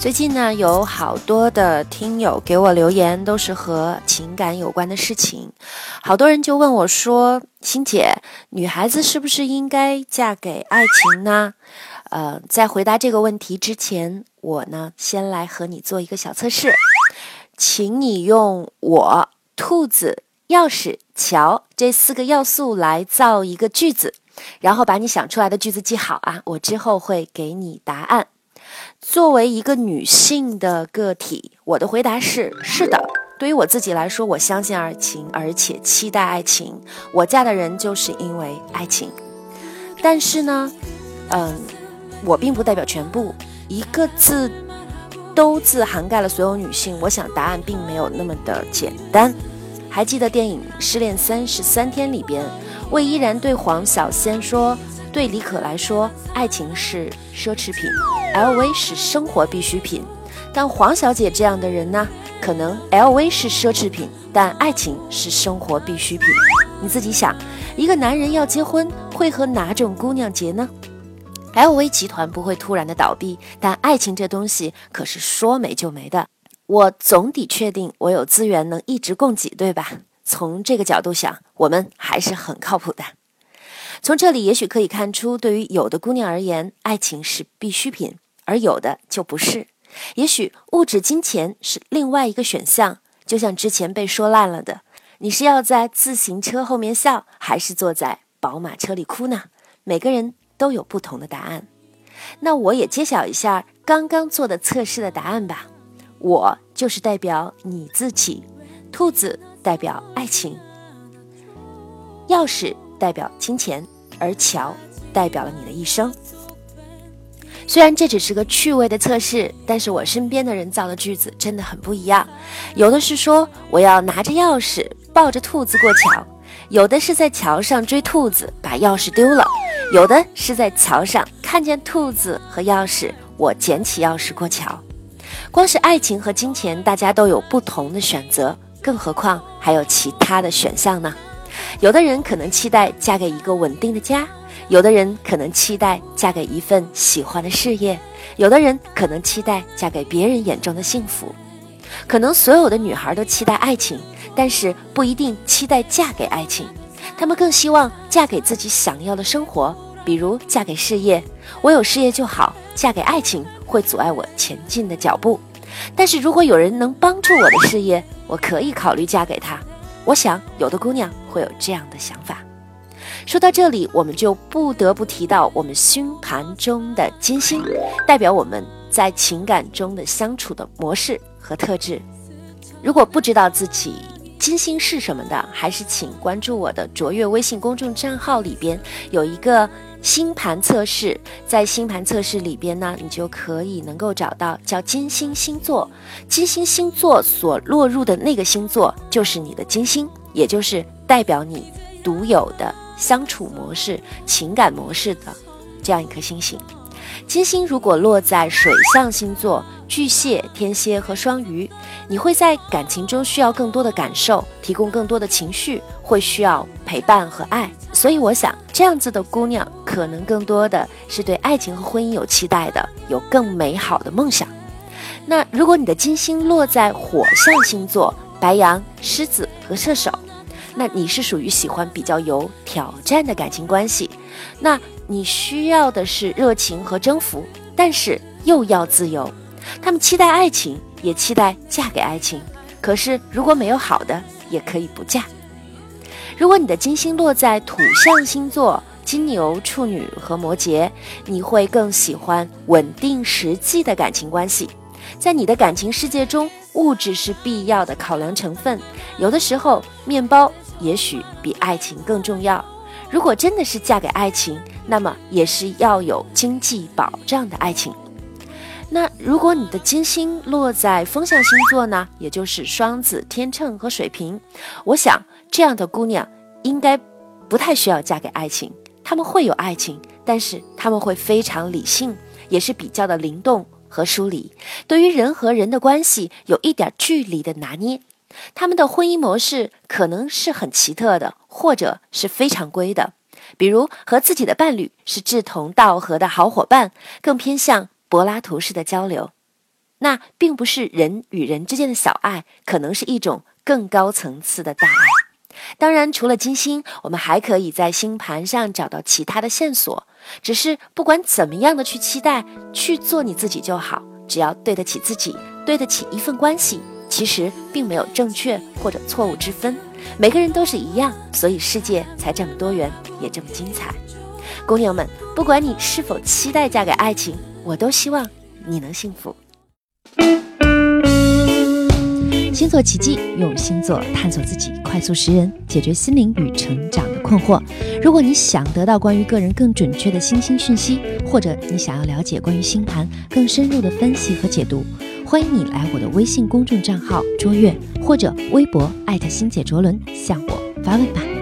最近呢，有好多的听友给我留言，都是和情感有关的事情。好多人就问我说：“欣姐，女孩子是不是应该嫁给爱情呢？”呃，在回答这个问题之前，我呢先来和你做一个小测试，请你用我、兔子、钥匙、桥这四个要素来造一个句子，然后把你想出来的句子记好啊，我之后会给你答案。作为一个女性的个体，我的回答是：是的。对于我自己来说，我相信爱情，而且期待爱情。我嫁的人就是因为爱情。但是呢，嗯，我并不代表全部。一个字“都”字涵盖了所有女性。我想答案并没有那么的简单。还记得电影《失恋三十三天》里边，魏依然对黄小仙说。对李可来说，爱情是奢侈品，LV 是生活必需品。但黄小姐这样的人呢，可能 LV 是奢侈品，但爱情是生活必需品。你自己想，一个男人要结婚，会和哪种姑娘结呢？LV 集团不会突然的倒闭，但爱情这东西可是说没就没的。我总得确定我有资源能一直供给，对吧？从这个角度想，我们还是很靠谱的。从这里也许可以看出，对于有的姑娘而言，爱情是必需品，而有的就不是。也许物质金钱是另外一个选项。就像之前被说烂了的，你是要在自行车后面笑，还是坐在宝马车里哭呢？每个人都有不同的答案。那我也揭晓一下刚刚做的测试的答案吧。我就是代表你自己，兔子代表爱情，钥匙。代表金钱，而桥代表了你的一生。虽然这只是个趣味的测试，但是我身边的人造的句子真的很不一样。有的是说我要拿着钥匙抱着兔子过桥，有的是在桥上追兔子把钥匙丢了，有的是在桥上看见兔子和钥匙，我捡起钥匙过桥。光是爱情和金钱，大家都有不同的选择，更何况还有其他的选项呢？有的人可能期待嫁给一个稳定的家，有的人可能期待嫁给一份喜欢的事业，有的人可能期待嫁给别人眼中的幸福。可能所有的女孩都期待爱情，但是不一定期待嫁给爱情。她们更希望嫁给自己想要的生活，比如嫁给事业，我有事业就好；嫁给爱情会阻碍我前进的脚步。但是如果有人能帮助我的事业，我可以考虑嫁给他。我想，有的姑娘会有这样的想法。说到这里，我们就不得不提到我们星盘中的金星，代表我们在情感中的相处的模式和特质。如果不知道自己金星是什么的，还是请关注我的卓越微信公众账号，里边有一个。星盘测试，在星盘测试里边呢，你就可以能够找到叫金星星座，金星星座所落入的那个星座就是你的金星，也就是代表你独有的相处模式、情感模式的这样一颗星星。金星如果落在水象星座巨蟹、天蝎和双鱼，你会在感情中需要更多的感受，提供更多的情绪，会需要陪伴和爱。所以我想，这样子的姑娘可能更多的是对爱情和婚姻有期待的，有更美好的梦想。那如果你的金星落在火象星座白羊、狮子和射手，那你是属于喜欢比较有挑战的感情关系。那你需要的是热情和征服，但是又要自由。他们期待爱情，也期待嫁给爱情。可是如果没有好的，也可以不嫁。如果你的金星落在土象星座金牛、处女和摩羯，你会更喜欢稳定、实际的感情关系。在你的感情世界中，物质是必要的考量成分，有的时候面包也许比爱情更重要。如果真的是嫁给爱情，那么也是要有经济保障的爱情。那如果你的金星落在风象星座呢，也就是双子、天秤和水瓶，我想这样的姑娘应该不太需要嫁给爱情。他们会有爱情，但是他们会非常理性，也是比较的灵动和疏离，对于人和人的关系有一点距离的拿捏。他们的婚姻模式可能是很奇特的，或者是非常规的，比如和自己的伴侣是志同道合的好伙伴，更偏向柏拉图式的交流。那并不是人与人之间的小爱，可能是一种更高层次的大爱。当然，除了金星，我们还可以在星盘上找到其他的线索。只是不管怎么样的去期待，去做你自己就好，只要对得起自己，对得起一份关系，其实并没有正确或者错误之分。每个人都是一样，所以世界才这么多元，也这么精彩。姑娘们，不管你是否期待嫁给爱情，我都希望你能幸福。星座奇迹，用星座探索自己，快速识人，解决心灵与成长的困惑。如果你想得到关于个人更准确的星星讯息，或者你想要了解关于星盘更深入的分析和解读，欢迎你来我的微信公众账号“卓越”或者微博艾特星姐卓伦向我发问吧。